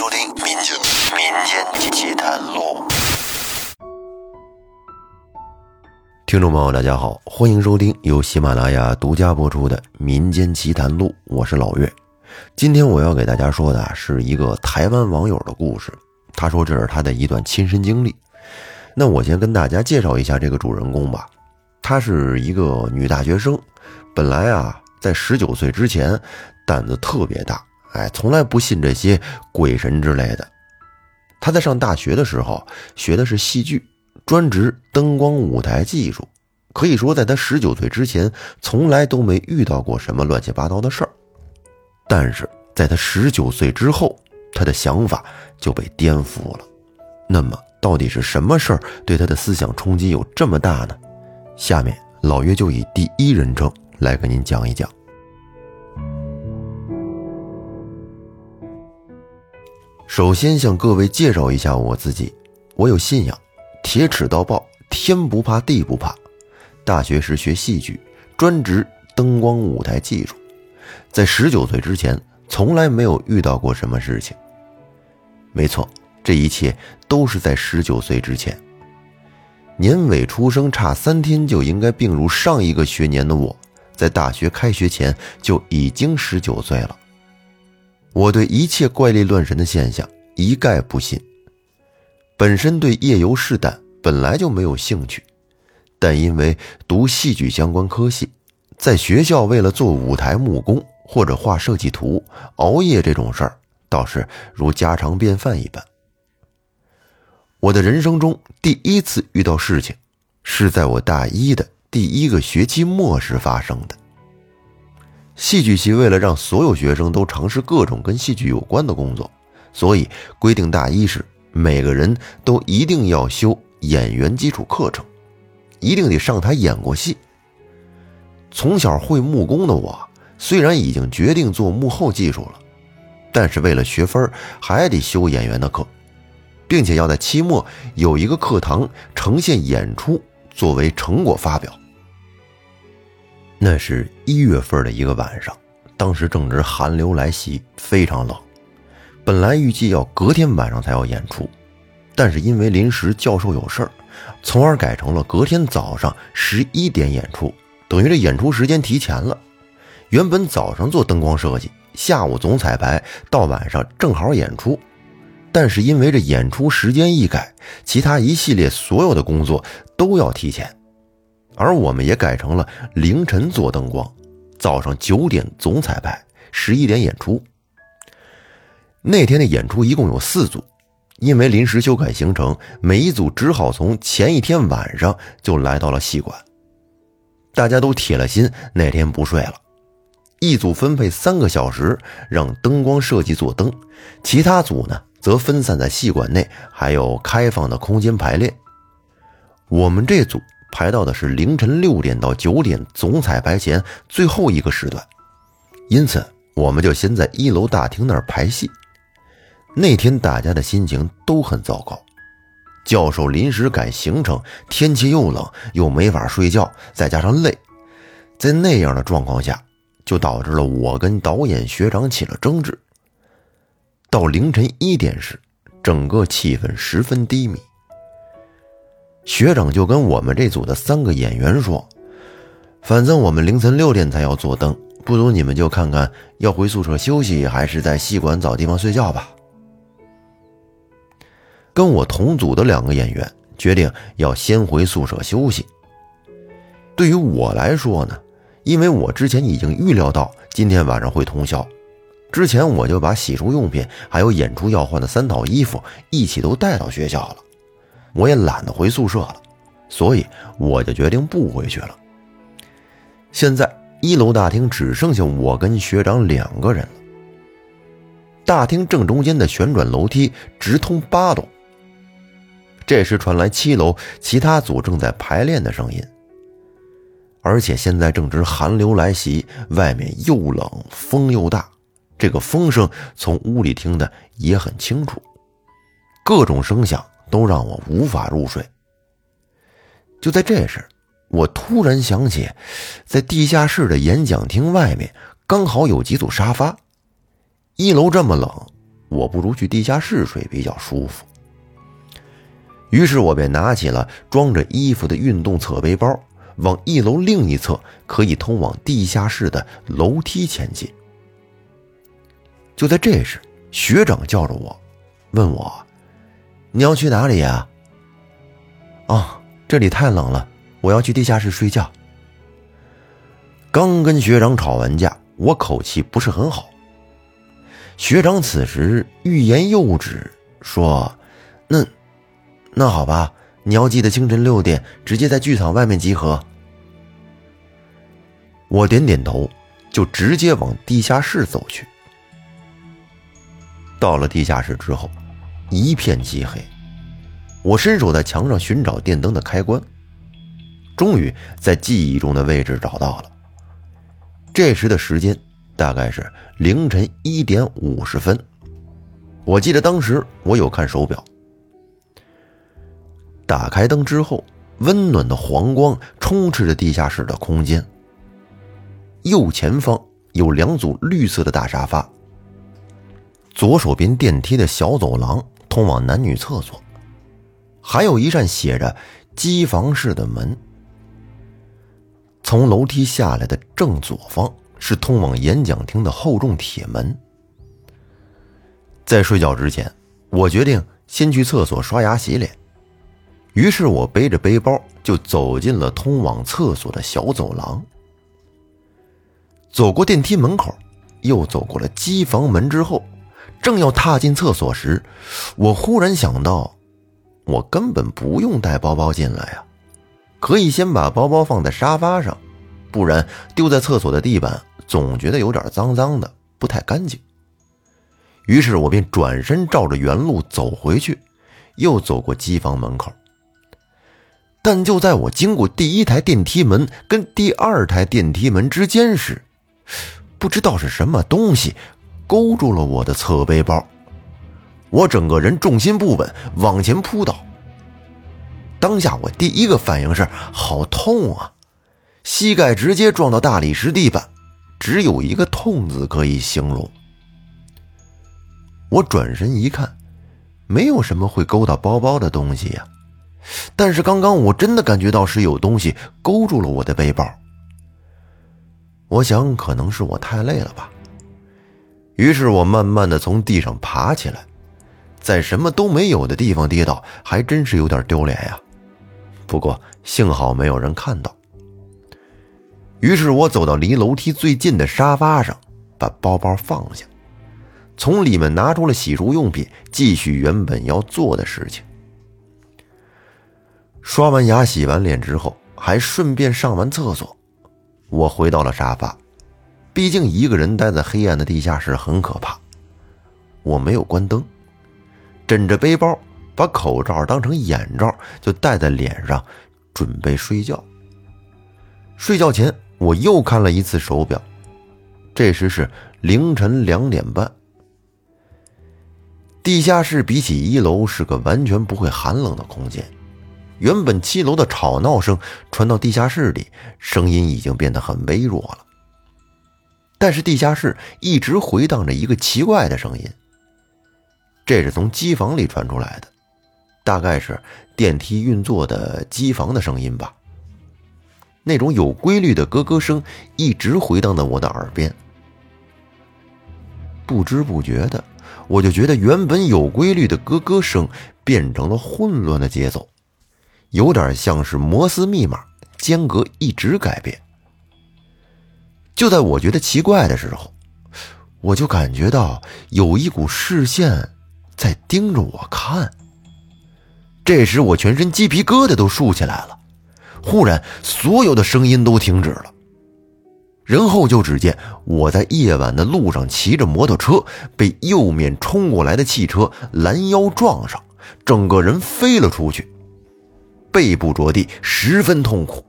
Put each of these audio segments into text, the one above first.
收听《民间民间奇谈录》。听众朋友，大家好，欢迎收听由喜马拉雅独家播出的《民间奇谈录》，我是老岳。今天我要给大家说的是一个台湾网友的故事。他说这是他的一段亲身经历。那我先跟大家介绍一下这个主人公吧。她是一个女大学生，本来啊，在十九岁之前胆子特别大。哎，从来不信这些鬼神之类的。他在上大学的时候学的是戏剧，专职灯光舞台技术。可以说，在他十九岁之前，从来都没遇到过什么乱七八糟的事儿。但是，在他十九岁之后，他的想法就被颠覆了。那么，到底是什么事儿对他的思想冲击有这么大呢？下面，老岳就以第一人称来跟您讲一讲。首先向各位介绍一下我自己，我有信仰，铁齿到爆，天不怕地不怕。大学时学戏剧，专职灯光舞台技术，在十九岁之前从来没有遇到过什么事情。没错，这一切都是在十九岁之前。年尾出生差三天就应该并入上一个学年的我，在大学开学前就已经十九岁了。我对一切怪力乱神的现象一概不信。本身对夜游试胆本来就没有兴趣，但因为读戏剧相关科系，在学校为了做舞台木工或者画设计图，熬夜这种事儿倒是如家常便饭一般。我的人生中第一次遇到事情，是在我大一的第一个学期末时发生的。戏剧系为了让所有学生都尝试各种跟戏剧有关的工作，所以规定大一时每个人都一定要修演员基础课程，一定得上台演过戏。从小会木工的我，虽然已经决定做幕后技术了，但是为了学分还得修演员的课，并且要在期末有一个课堂呈现演出作为成果发表。那是一月份的一个晚上，当时正值寒流来袭，非常冷。本来预计要隔天晚上才要演出，但是因为临时教授有事儿，从而改成了隔天早上十一点演出，等于这演出时间提前了。原本早上做灯光设计，下午总彩排，到晚上正好演出，但是因为这演出时间一改，其他一系列所有的工作都要提前。而我们也改成了凌晨做灯光，早上九点总彩排，十一点演出。那天的演出一共有四组，因为临时修改行程，每一组只好从前一天晚上就来到了戏馆。大家都铁了心，那天不睡了。一组分配三个小时让灯光设计做灯，其他组呢则分散在戏馆内，还有开放的空间排练。我们这组。排到的是凌晨六点到九点总彩排前最后一个时段，因此我们就先在一楼大厅那儿排戏。那天大家的心情都很糟糕，教授临时改行程，天气又冷，又没法睡觉，再加上累，在那样的状况下，就导致了我跟导演学长起了争执。到凌晨一点时，整个气氛十分低迷。学长就跟我们这组的三个演员说：“反正我们凌晨六点才要做灯，不如你们就看看要回宿舍休息，还是在戏馆找地方睡觉吧。”跟我同组的两个演员决定要先回宿舍休息。对于我来说呢，因为我之前已经预料到今天晚上会通宵，之前我就把洗漱用品还有演出要换的三套衣服一起都带到学校了。我也懒得回宿舍了，所以我就决定不回去了。现在一楼大厅只剩下我跟学长两个人了。大厅正中间的旋转楼梯直通八楼。这时传来七楼其他组正在排练的声音，而且现在正值寒流来袭，外面又冷风又大，这个风声从屋里听的也很清楚，各种声响。都让我无法入睡。就在这时，我突然想起，在地下室的演讲厅外面刚好有几组沙发。一楼这么冷，我不如去地下室睡比较舒服。于是我便拿起了装着衣服的运动侧背包，往一楼另一侧可以通往地下室的楼梯前进。就在这时，学长叫着我，问我：“你要去哪里呀？”“啊，这里太冷了，我要去地下室睡觉。”刚跟学长吵完架，我口气不是很好。学长此时欲言又止，说：“那……”那好吧，你要记得清晨六点直接在剧场外面集合。我点点头，就直接往地下室走去。到了地下室之后，一片漆黑。我伸手在墙上寻找电灯的开关，终于在记忆中的位置找到了。这时的时间大概是凌晨一点五十分。我记得当时我有看手表。打开灯之后，温暖的黄光充斥着地下室的空间。右前方有两组绿色的大沙发，左手边电梯的小走廊通往男女厕所，还有一扇写着“机房室”的门。从楼梯下来的正左方是通往演讲厅的厚重铁门。在睡觉之前，我决定先去厕所刷牙洗脸。于是我背着背包就走进了通往厕所的小走廊。走过电梯门口，又走过了机房门之后，正要踏进厕所时，我忽然想到，我根本不用带包包进来呀，可以先把包包放在沙发上，不然丢在厕所的地板总觉得有点脏脏的，不太干净。于是我便转身照着原路走回去，又走过机房门口。但就在我经过第一台电梯门跟第二台电梯门之间时，不知道是什么东西勾住了我的侧背包，我整个人重心不稳，往前扑倒。当下我第一个反应是好痛啊，膝盖直接撞到大理石地板，只有一个痛字可以形容。我转身一看，没有什么会勾到包包的东西呀。但是刚刚我真的感觉到是有东西勾住了我的背包。我想可能是我太累了吧。于是我慢慢的从地上爬起来，在什么都没有的地方跌倒，还真是有点丢脸呀。不过幸好没有人看到。于是我走到离楼梯最近的沙发上，把包包放下，从里面拿出了洗漱用品，继续原本要做的事情。刷完牙、洗完脸之后，还顺便上完厕所，我回到了沙发。毕竟一个人待在黑暗的地下室很可怕。我没有关灯，枕着背包，把口罩当成眼罩，就戴在脸上，准备睡觉。睡觉前，我又看了一次手表，这时是凌晨两点半。地下室比起一楼是个完全不会寒冷的空间。原本七楼的吵闹声传到地下室里，声音已经变得很微弱了。但是地下室一直回荡着一个奇怪的声音，这是从机房里传出来的，大概是电梯运作的机房的声音吧。那种有规律的咯咯声一直回荡在我的耳边，不知不觉的，我就觉得原本有规律的咯咯声变成了混乱的节奏。有点像是摩斯密码，间隔一直改变。就在我觉得奇怪的时候，我就感觉到有一股视线在盯着我看。这时我全身鸡皮疙瘩都竖起来了。忽然，所有的声音都停止了。然后就只见我在夜晚的路上骑着摩托车，被右面冲过来的汽车拦腰撞上，整个人飞了出去。背部着地，十分痛苦。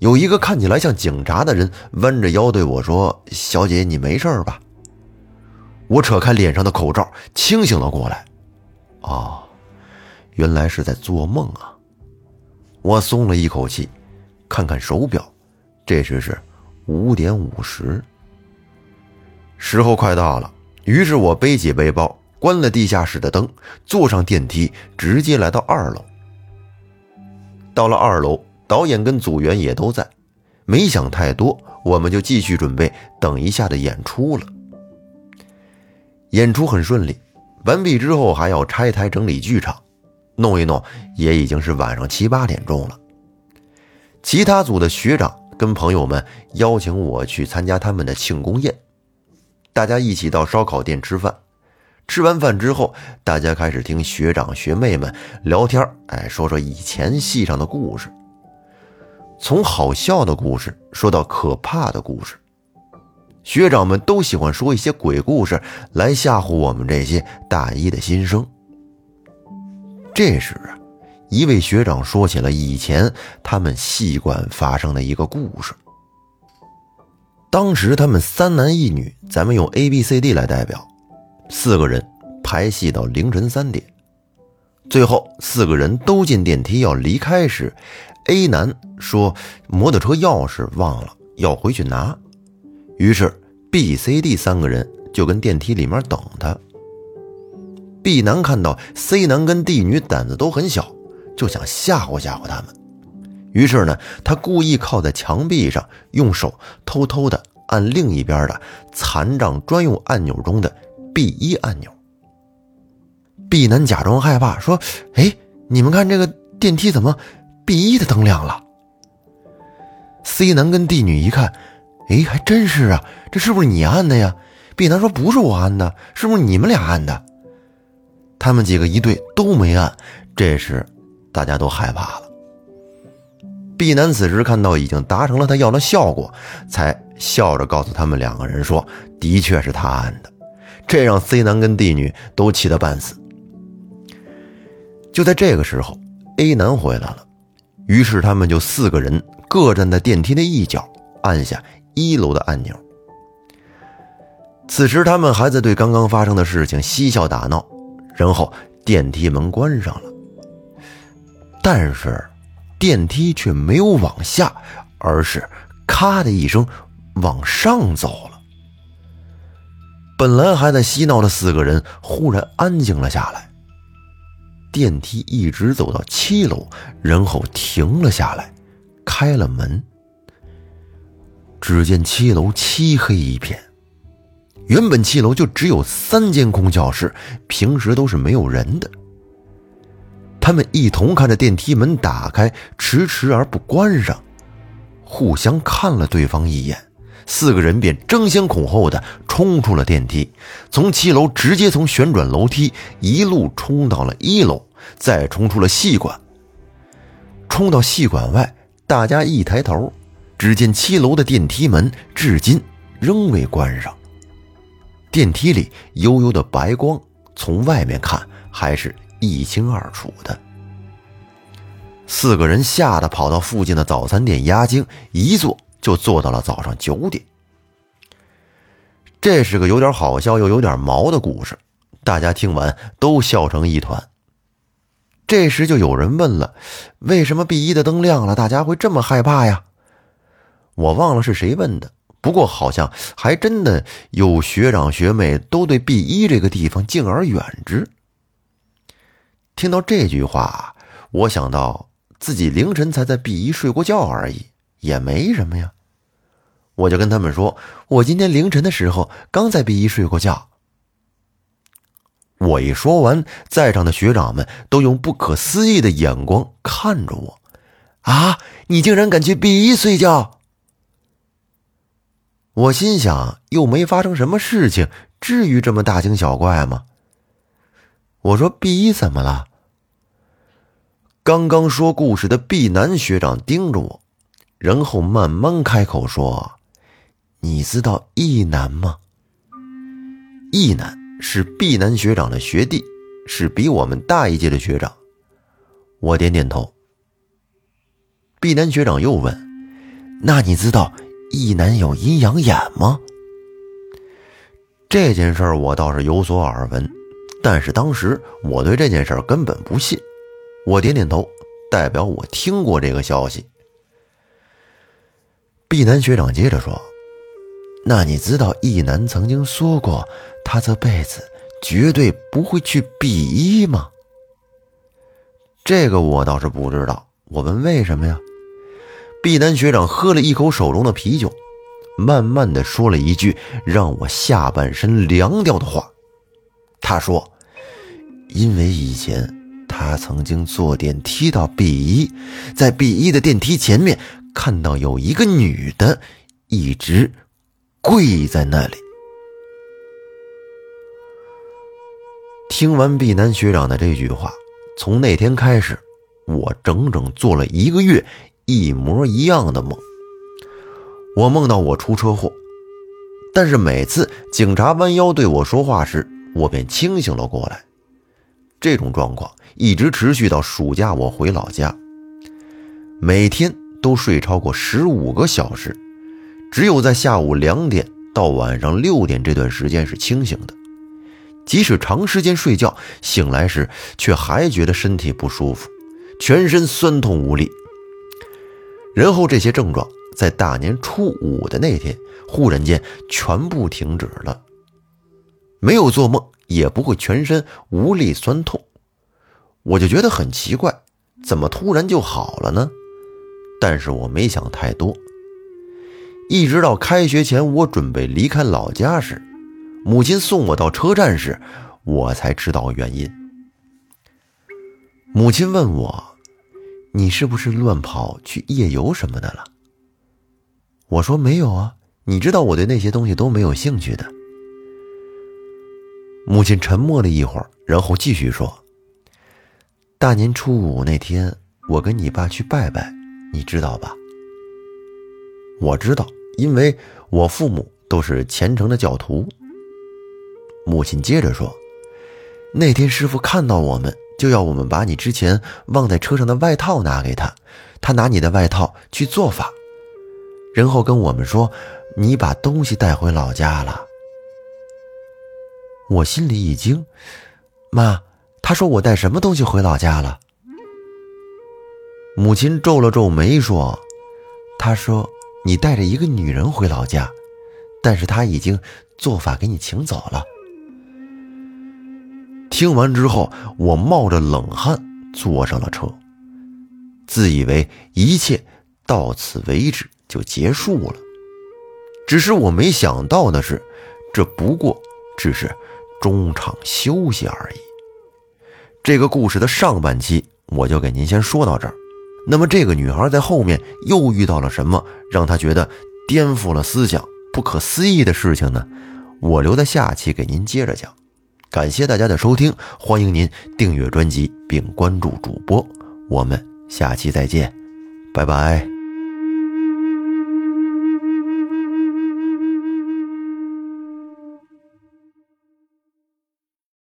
有一个看起来像警察的人弯着腰对我说：“小姐，你没事吧？”我扯开脸上的口罩，清醒了过来。哦，原来是在做梦啊！我松了一口气，看看手表，这时是五点五十。时候快到了，于是我背起背包，关了地下室的灯，坐上电梯，直接来到二楼。到了二楼，导演跟组员也都在，没想太多，我们就继续准备等一下的演出了。演出很顺利，完毕之后还要拆台整理剧场，弄一弄，也已经是晚上七八点钟了。其他组的学长跟朋友们邀请我去参加他们的庆功宴，大家一起到烧烤店吃饭。吃完饭之后，大家开始听学长学妹们聊天，哎，说说以前戏上的故事，从好笑的故事说到可怕的故事。学长们都喜欢说一些鬼故事来吓唬我们这些大一的新生。这时啊，一位学长说起了以前他们戏馆发生的一个故事。当时他们三男一女，咱们用 A、B、C、D 来代表。四个人排戏到凌晨三点，最后四个人都进电梯要离开时，A 男说摩托车钥匙忘了，要回去拿。于是 B、C、D 三个人就跟电梯里面等他。B 男看到 C 男跟 D 女胆子都很小，就想吓唬吓唬他们。于是呢，他故意靠在墙壁上，用手偷偷的按另一边的残障专用按钮中的。B 一按钮，B 男假装害怕说：“哎，你们看这个电梯怎么 B 一的灯亮了？”C 男跟 D 女一看，哎，还真是啊，这是不是你按的呀？B 男说：“不是我按的，是不是你们俩按的？”他们几个一对都没按，这时大家都害怕了。B 男此时看到已经达成了他要的效果，才笑着告诉他们两个人说：“的确是他按的。”这让 C 男跟 D 女都气得半死。就在这个时候，A 男回来了，于是他们就四个人各站在电梯的一角，按下一楼的按钮。此时他们还在对刚刚发生的事情嬉笑打闹，然后电梯门关上了，但是电梯却没有往下，而是咔的一声往上走了。本来还在嬉闹的四个人忽然安静了下来。电梯一直走到七楼，然后停了下来，开了门。只见七楼漆黑一片。原本七楼就只有三间空教室，平时都是没有人的。他们一同看着电梯门打开，迟迟而不关上，互相看了对方一眼。四个人便争先恐后的冲出了电梯，从七楼直接从旋转楼梯一路冲到了一楼，再冲出了戏馆。冲到戏馆外，大家一抬头，只见七楼的电梯门至今仍未关上。电梯里悠悠的白光，从外面看还是一清二楚的。四个人吓得跑到附近的早餐店压惊，一坐。就坐到了早上九点。这是个有点好笑又有点毛的故事，大家听完都笑成一团。这时就有人问了：“为什么 B 一的灯亮了，大家会这么害怕呀？”我忘了是谁问的，不过好像还真的有学长学妹都对 B 一这个地方敬而远之。听到这句话，我想到自己凌晨才在 B 一睡过觉而已。也没什么呀，我就跟他们说，我今天凌晨的时候刚在 B 一睡过觉。我一说完，在场的学长们都用不可思议的眼光看着我。啊，你竟然敢去 B 一睡觉？我心想，又没发生什么事情，至于这么大惊小怪吗？我说 B 一怎么了？刚刚说故事的 B 男学长盯着我。然后慢慢开口说：“你知道 E 男吗？？E 男是毕南学长的学弟，是比我们大一届的学长。”我点点头。毕南学长又问：“那你知道易男有阴阳眼吗？”这件事儿我倒是有所耳闻，但是当时我对这件事儿根本不信。我点点头，代表我听过这个消息。毕南学长接着说：“那你知道易南曾经说过，他这辈子绝对不会去 B 一吗？这个我倒是不知道。我问为什么呀？毕南学长喝了一口手中的啤酒，慢慢的说了一句让我下半身凉掉的话。他说：“因为以前他曾经坐电梯到 B 一，在 B 一的电梯前面看到有一个女的一直跪在那里。”听完毕南学长的这句话，从那天开始，我整整做了一个月一模一样的梦。我梦到我出车祸，但是每次警察弯腰对我说话时，我便清醒了过来。这种状况一直持续到暑假我回老家，每天都睡超过十五个小时，只有在下午两点到晚上六点这段时间是清醒的。即使长时间睡觉，醒来时却还觉得身体不舒服，全身酸痛无力。然后这些症状在大年初五的那天忽然间全部停止了。没有做梦，也不会全身无力酸痛，我就觉得很奇怪，怎么突然就好了呢？但是我没想太多，一直到开学前，我准备离开老家时，母亲送我到车站时，我才知道原因。母亲问我：“你是不是乱跑去夜游什么的了？”我说：“没有啊，你知道我对那些东西都没有兴趣的。”母亲沉默了一会儿，然后继续说：“大年初五那天，我跟你爸去拜拜，你知道吧？”我知道，因为我父母都是虔诚的教徒。母亲接着说：“那天师傅看到我们，就要我们把你之前忘在车上的外套拿给他，他拿你的外套去做法，然后跟我们说，你把东西带回老家了。”我心里一惊，妈，他说我带什么东西回老家了？母亲皱了皱眉说：“他说你带着一个女人回老家，但是她已经做法给你请走了。”听完之后，我冒着冷汗坐上了车，自以为一切到此为止就结束了。只是我没想到的是，这不过只是。中场休息而已。这个故事的上半期我就给您先说到这儿。那么这个女孩在后面又遇到了什么，让她觉得颠覆了思想、不可思议的事情呢？我留在下期给您接着讲。感谢大家的收听，欢迎您订阅专辑并关注主播。我们下期再见，拜拜。